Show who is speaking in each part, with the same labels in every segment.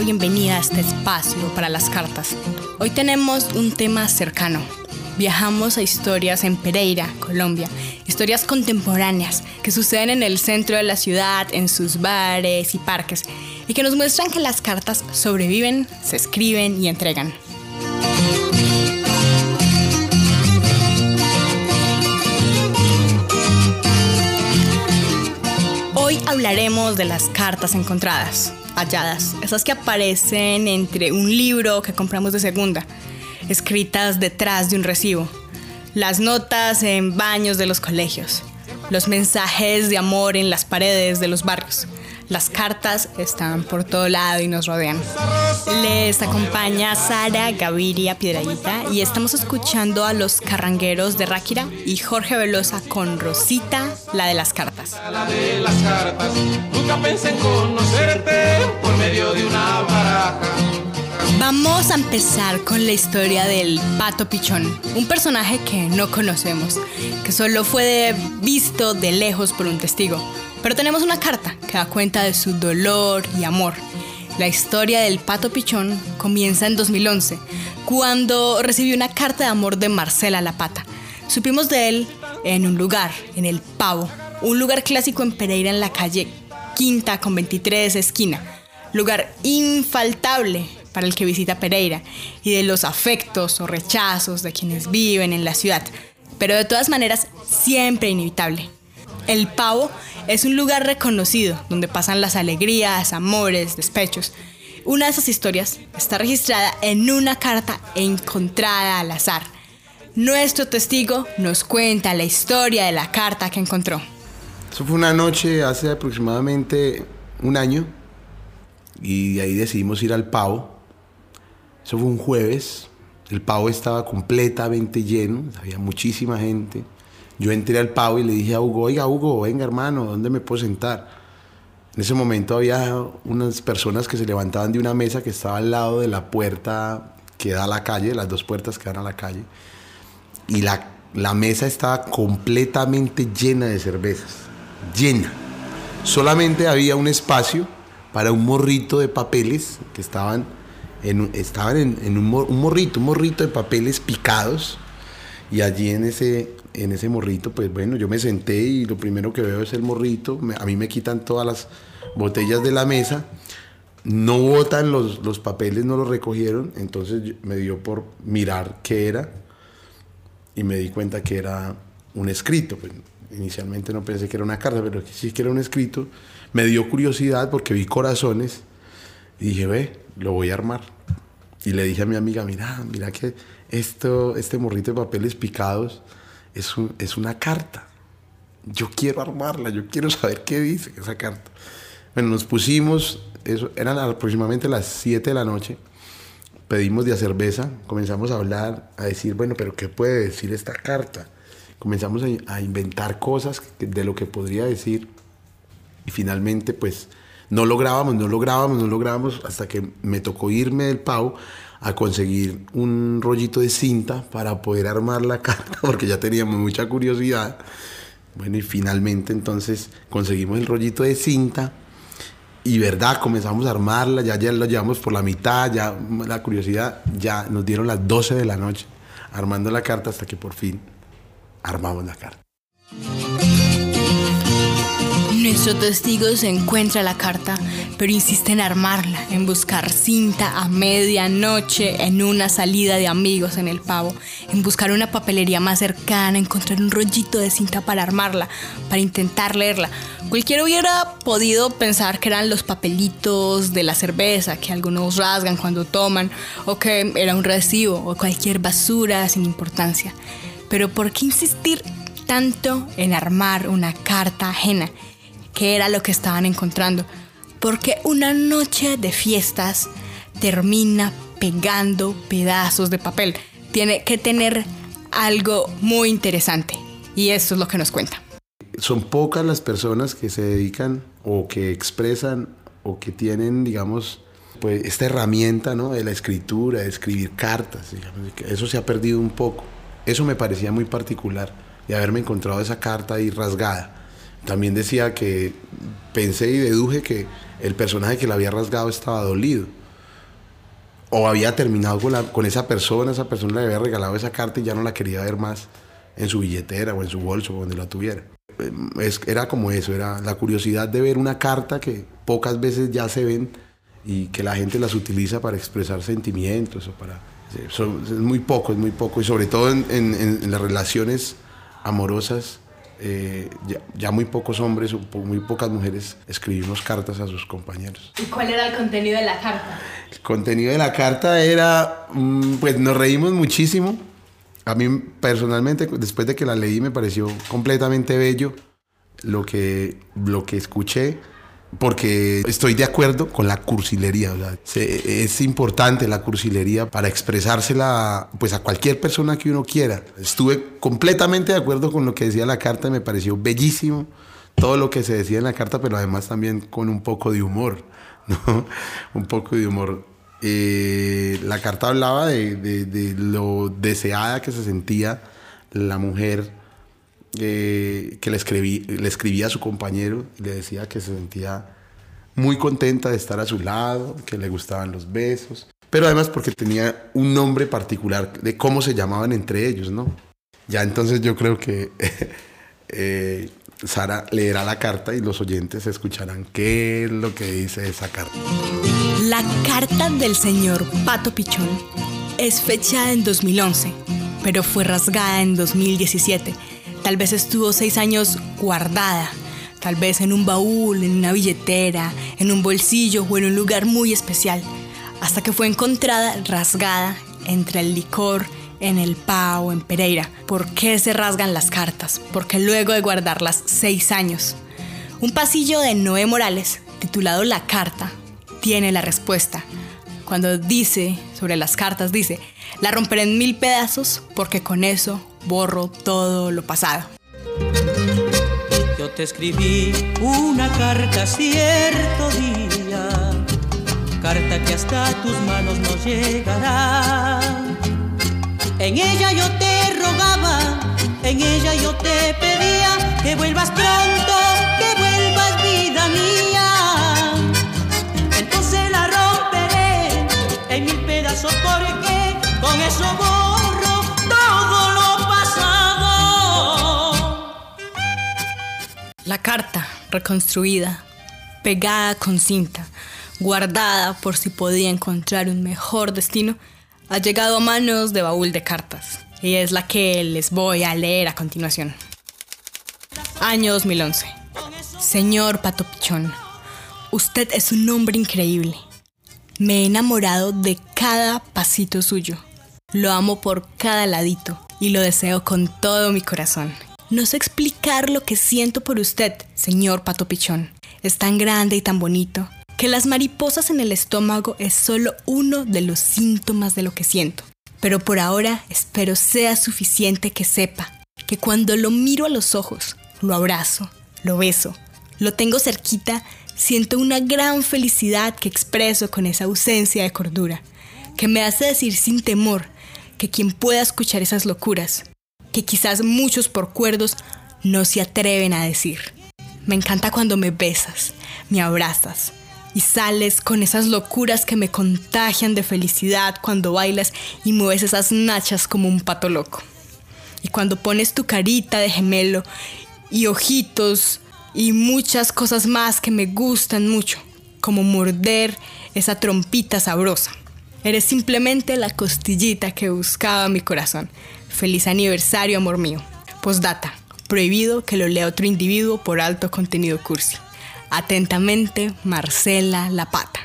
Speaker 1: bienvenida a este espacio para las cartas. Hoy tenemos un tema cercano. Viajamos a historias en Pereira, Colombia, historias contemporáneas que suceden en el centro de la ciudad, en sus bares y parques, y que nos muestran que las cartas sobreviven, se escriben y entregan. Hoy hablaremos de las cartas encontradas, esas que aparecen entre un libro que compramos de segunda, escritas detrás de un recibo, las notas en baños de los colegios, los mensajes de amor en las paredes de los barrios. Las cartas están por todo lado y nos rodean. Les acompaña Sara Gaviria Piedrayita y estamos escuchando a los carrangueros de Ráquira y Jorge Velosa con Rosita, la de las cartas.
Speaker 2: La de las cartas, nunca pensé en conocerte por medio de una baraja.
Speaker 1: Vamos a empezar con la historia del Pato Pichón, un personaje que no conocemos, que solo fue visto de lejos por un testigo. Pero tenemos una carta que da cuenta de su dolor y amor. La historia del Pato Pichón comienza en 2011, cuando recibió una carta de amor de Marcela La Pata. Supimos de él en un lugar, en el Pavo, un lugar clásico en Pereira en la calle Quinta con 23 esquina. Lugar infaltable para el que visita Pereira y de los afectos o rechazos de quienes viven en la ciudad, pero de todas maneras siempre inevitable. El Pavo es un lugar reconocido donde pasan las alegrías, amores, despechos. Una de esas historias está registrada en una carta encontrada al azar. Nuestro testigo nos cuenta la historia de la carta que encontró.
Speaker 3: Eso fue una noche hace aproximadamente un año y de ahí decidimos ir al Pavo. Eso fue un jueves. El Pavo estaba completamente lleno, había muchísima gente. Yo entré al Pavo y le dije a Hugo, oiga Hugo, venga hermano, ¿dónde me puedo sentar? En ese momento había unas personas que se levantaban de una mesa que estaba al lado de la puerta que da a la calle, las dos puertas que dan a la calle. Y la, la mesa estaba completamente llena de cervezas, llena. Solamente había un espacio para un morrito de papeles que estaban en, estaban en, un, morrito, un morrito de papeles picados. Y allí en ese, en ese morrito, pues bueno, yo me senté y lo primero que veo es el morrito. Me, a mí me quitan todas las botellas de la mesa. No botan los, los papeles, no los recogieron. Entonces me dio por mirar qué era. Y me di cuenta que era un escrito. Pues, inicialmente no pensé que era una carta, pero sí que era un escrito. Me dio curiosidad porque vi corazones. Y dije, ve, lo voy a armar. Y le dije a mi amiga, mira, mira que esto, este morrito de papeles picados es, un, es una carta. Yo quiero armarla, yo quiero saber qué dice esa carta. Bueno, nos pusimos, eso, eran aproximadamente las 7 de la noche, pedimos de cerveza, comenzamos a hablar, a decir, bueno, pero ¿qué puede decir esta carta? Comenzamos a, a inventar cosas de lo que podría decir y finalmente pues no lográbamos, no lográbamos, no lográbamos hasta que me tocó irme del pavo a conseguir un rollito de cinta para poder armar la carta porque ya teníamos mucha curiosidad. Bueno, y finalmente entonces conseguimos el rollito de cinta y verdad, comenzamos a armarla, ya, ya lo llevamos por la mitad, ya la curiosidad, ya nos dieron las 12 de la noche armando la carta hasta que por fin armamos la carta.
Speaker 1: Nuestro testigo se encuentra la carta, pero insiste en armarla, en buscar cinta a medianoche, en una salida de amigos en el pavo, en buscar una papelería más cercana, encontrar un rollito de cinta para armarla, para intentar leerla. Cualquiera hubiera podido pensar que eran los papelitos de la cerveza que algunos rasgan cuando toman, o que era un recibo, o cualquier basura sin importancia. Pero ¿por qué insistir tanto en armar una carta ajena? Qué era lo que estaban encontrando. Porque una noche de fiestas termina pegando pedazos de papel. Tiene que tener algo muy interesante. Y eso es lo que nos cuenta.
Speaker 3: Son pocas las personas que se dedican o que expresan o que tienen, digamos, pues esta herramienta ¿no? de la escritura, de escribir cartas. Eso se ha perdido un poco. Eso me parecía muy particular de haberme encontrado esa carta ahí rasgada también decía que pensé y deduje que el personaje que la había rasgado estaba dolido, o había terminado con, la- con esa persona, esa persona le había regalado esa carta y ya no la quería ver más en su billetera o en su bolso o donde la tuviera. Eh, era como eso, era la curiosidad de ver una carta que pocas veces ya se ven y que la gente las utiliza para expresar sentimientos o para... son- es muy poco, es muy poco y sobre todo en las relaciones amorosas eh, ya, ya muy pocos hombres o muy pocas mujeres escribimos cartas a sus compañeros.
Speaker 1: ¿Y cuál era el contenido de la carta?
Speaker 3: El contenido de la carta era, mm, pues nos reímos muchísimo. A mí personalmente, después de que la leí, me pareció completamente bello lo que, lo que escuché, porque estoy de acuerdo con la cursilería. es importante la cursilería para expresársela pues, a cualquier persona que uno quiera. Estuve completamente de acuerdo con lo que decía la carta, me pareció bellísimo todo lo que se decía en la carta, pero además también con un poco de humor. Un poco de humor. Eh, la carta hablaba de lo deseada que se sentía la mujer eh, que le, escribí, le escribía a su compañero y le decía que se sentía muy contenta de estar a su lado, que le gustaban los besos, pero además porque tenía un nombre particular de cómo se llamaban entre ellos, ¿no? Ya entonces yo creo que eh, Sara leerá la carta y los oyentes escucharán qué es lo que dice esa carta.
Speaker 1: La carta del señor Pato Pichón es fechada en 2011, pero fue rasgada en 2017. Tal vez estuvo seis años guardada, tal vez en un baúl, en una billetera, en un bolsillo o en un lugar muy especial, hasta que fue encontrada rasgada entre el licor, en el Pau, en Pereira. ¿Por qué se rasgan las cartas? Porque luego de guardarlas seis años, un pasillo de Noé Morales, titulado La Carta, tiene la respuesta. Cuando dice sobre las cartas, dice, la romperé en mil pedazos porque con eso borro todo lo pasado.
Speaker 4: Yo te escribí una carta cierto día, carta que hasta tus manos no llegará. En ella yo te rogaba, en ella yo te pedía que vuelvas pronto, que vuelvas vida mía. Entonces la romperé en mil pedazos porque con eso borro
Speaker 1: La carta, reconstruida, pegada con cinta, guardada por si podía encontrar un mejor destino, ha llegado a manos de baúl de cartas. Y es la que les voy a leer a continuación. Año 2011. Señor Pato Pichón, usted es un hombre increíble. Me he enamorado de cada pasito suyo. Lo amo por cada ladito y lo deseo con todo mi corazón. No sé explicar lo que siento por usted, señor Pato Pichón. Es tan grande y tan bonito que las mariposas en el estómago es solo uno de los síntomas de lo que siento. Pero por ahora espero sea suficiente que sepa que cuando lo miro a los ojos, lo abrazo, lo beso, lo tengo cerquita, siento una gran felicidad que expreso con esa ausencia de cordura, que me hace decir sin temor que quien pueda escuchar esas locuras, que quizás muchos por cuerdos no se atreven a decir. Me encanta cuando me besas, me abrazas y sales con esas locuras que me contagian de felicidad cuando bailas y mueves esas nachas como un pato loco. Y cuando pones tu carita de gemelo y ojitos y muchas cosas más que me gustan mucho, como morder esa trompita sabrosa. Eres simplemente la costillita que buscaba mi corazón. Feliz aniversario, amor mío. Postdata. Prohibido que lo lea otro individuo por alto contenido cursi. Atentamente, Marcela La Pata.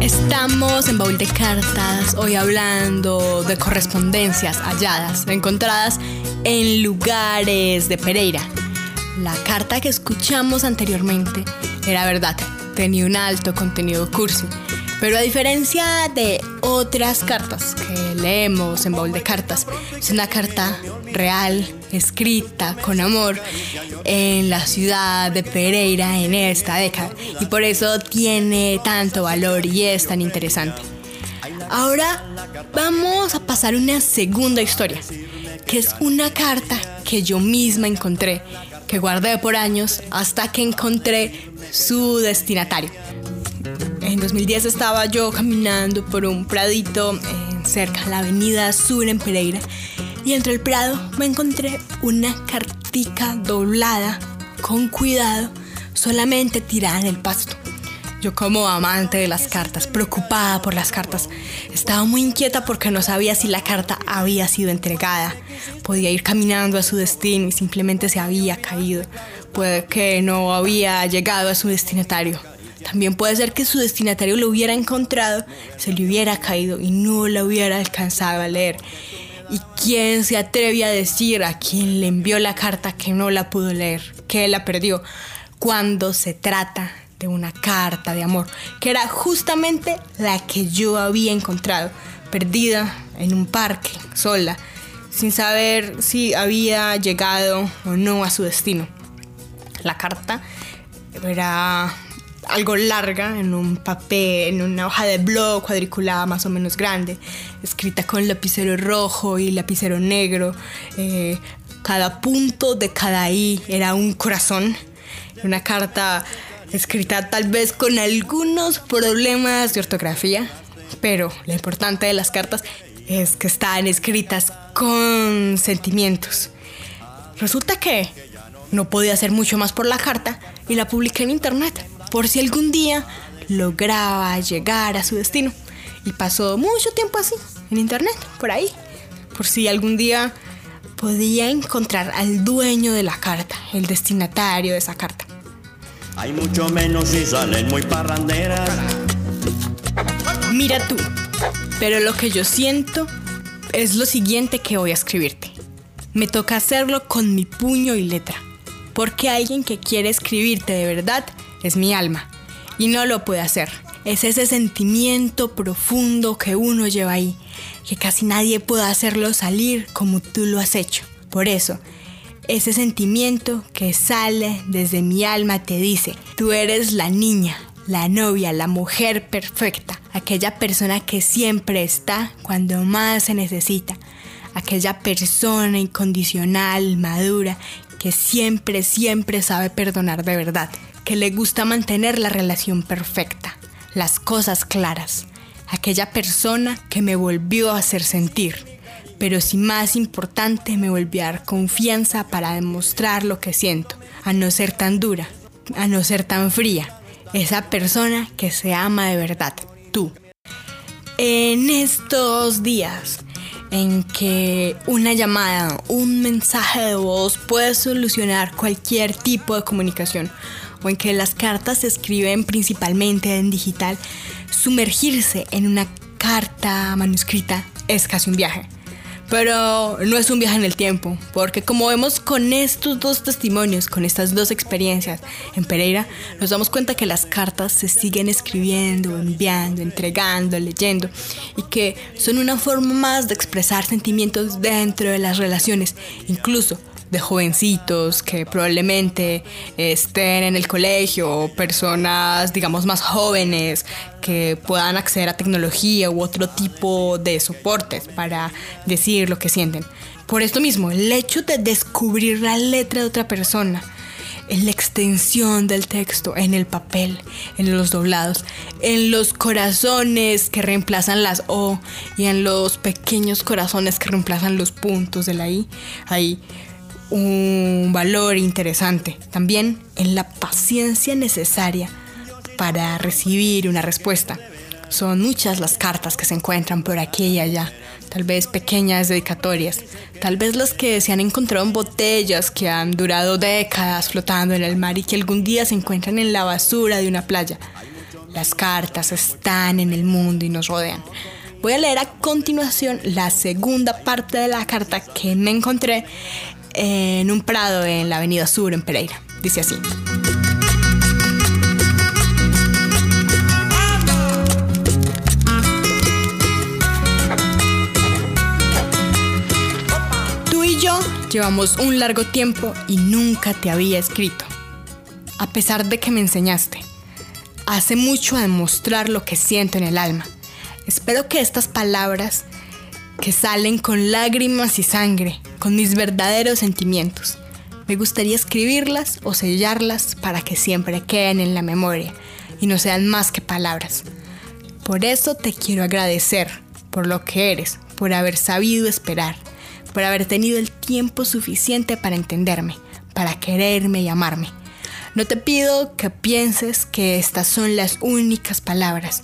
Speaker 1: Estamos en Baúl de Cartas, hoy hablando de correspondencias halladas, encontradas en lugares de Pereira. La carta que escuchamos anteriormente era verdad, tenía un alto contenido cursi, pero a diferencia de otras cartas que leemos en Baúl de Cartas, es una carta real, escrita con amor en la ciudad de Pereira en esta década y por eso tiene tanto valor y es tan interesante. Ahora vamos a pasar una segunda historia, que es una carta que yo misma encontré, que guardé por años hasta que encontré su destinatario. En 2010 estaba yo caminando por un pradito cerca de la avenida Sur en Pereira y entre el prado me encontré una cartica doblada con cuidado solamente tirada en el pasto. Yo como amante de las cartas, preocupada por las cartas, estaba muy inquieta porque no sabía si la carta había sido entregada. Podía ir caminando a su destino y simplemente se había caído. Puede que no había llegado a su destinatario. También puede ser que su destinatario lo hubiera encontrado, se le hubiera caído y no la hubiera alcanzado a leer. ¿Y quién se atreve a decir a quien le envió la carta que no la pudo leer, que la perdió? Cuando se trata una carta de amor, que era justamente la que yo había encontrado, perdida en un parque, sola, sin saber si había llegado o no a su destino. La carta era algo larga, en un papel, en una hoja de blog cuadriculada más o menos grande, escrita con lapicero rojo y lapicero negro. Eh, cada punto de cada I era un corazón. Una carta escrita tal vez con algunos problemas de ortografía, pero lo importante de las cartas es que están escritas con sentimientos. Resulta que no podía hacer mucho más por la carta y la publiqué en internet, por si algún día lograba llegar a su destino. Y pasó mucho tiempo así, en internet, por ahí, por si algún día podía encontrar al dueño de la carta, el destinatario de esa carta.
Speaker 5: Hay mucho menos si salen muy parranderas.
Speaker 1: Mira tú, pero lo que yo siento es lo siguiente que voy a escribirte. Me toca hacerlo con mi puño y letra, porque alguien que quiere escribirte de verdad es mi alma, y no lo puede hacer. Es ese sentimiento profundo que uno lleva ahí, que casi nadie puede hacerlo salir como tú lo has hecho. Por eso, ese sentimiento que sale desde mi alma te dice, tú eres la niña, la novia, la mujer perfecta, aquella persona que siempre está cuando más se necesita, aquella persona incondicional, madura, que siempre, siempre sabe perdonar de verdad, que le gusta mantener la relación perfecta, las cosas claras, aquella persona que me volvió a hacer sentir pero si más importante me volví a dar confianza para demostrar lo que siento, a no ser tan dura, a no ser tan fría, esa persona que se ama de verdad, tú. En estos días en que una llamada, un mensaje de voz puede solucionar cualquier tipo de comunicación, o en que las cartas se escriben principalmente en digital, sumergirse en una carta manuscrita es casi un viaje. Pero no es un viaje en el tiempo, porque como vemos con estos dos testimonios, con estas dos experiencias en Pereira, nos damos cuenta que las cartas se siguen escribiendo, enviando, entregando, leyendo, y que son una forma más de expresar sentimientos dentro de las relaciones, incluso de jovencitos que probablemente estén en el colegio o personas, digamos, más jóvenes que puedan acceder a tecnología u otro tipo de soportes para decir lo que sienten. Por esto mismo, el hecho de descubrir la letra de otra persona, en la extensión del texto, en el papel, en los doblados, en los corazones que reemplazan las O y en los pequeños corazones que reemplazan los puntos de la I, ahí un valor interesante. También en la paciencia necesaria para recibir una respuesta. Son muchas las cartas que se encuentran por aquí y allá, tal vez pequeñas dedicatorias, tal vez las que se han encontrado en botellas que han durado décadas flotando en el mar y que algún día se encuentran en la basura de una playa. Las cartas están en el mundo y nos rodean. Voy a leer a continuación la segunda parte de la carta que me encontré en un prado en la Avenida Sur, en Pereira. Dice así. Tú y yo llevamos un largo tiempo y nunca te había escrito. A pesar de que me enseñaste. Hace mucho a demostrar lo que siento en el alma. Espero que estas palabras que salen con lágrimas y sangre, con mis verdaderos sentimientos. Me gustaría escribirlas o sellarlas para que siempre queden en la memoria y no sean más que palabras. Por eso te quiero agradecer por lo que eres, por haber sabido esperar, por haber tenido el tiempo suficiente para entenderme, para quererme y amarme. No te pido que pienses que estas son las únicas palabras,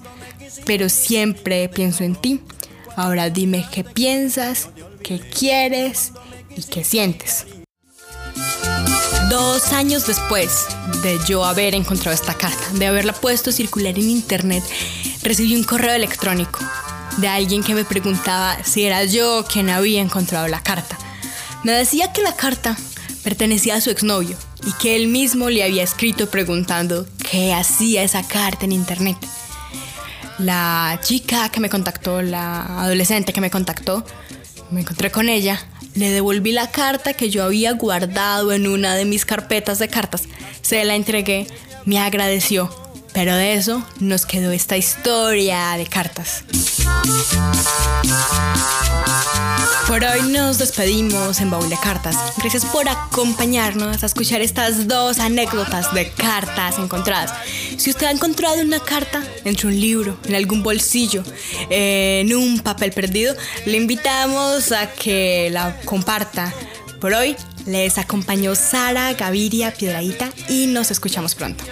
Speaker 1: pero siempre pienso en ti. Ahora dime qué piensas, qué quieres qué sientes. Dos años después de yo haber encontrado esta carta, de haberla puesto a circular en internet, recibí un correo electrónico de alguien que me preguntaba si era yo quien había encontrado la carta. Me decía que la carta pertenecía a su exnovio y que él mismo le había escrito preguntando qué hacía esa carta en internet. La chica que me contactó, la adolescente que me contactó, me encontré con ella le devolví la carta que yo había guardado en una de mis carpetas de cartas. Se la entregué, me agradeció, pero de eso nos quedó esta historia de cartas. Por hoy nos despedimos en Baúl de Cartas. Gracias por acompañarnos a escuchar estas dos anécdotas de cartas encontradas. Si usted ha encontrado una carta entre un libro, en algún bolsillo, en un papel perdido, le invitamos a que la comparta. Por hoy les acompañó Sara Gaviria Piedradita y nos escuchamos pronto.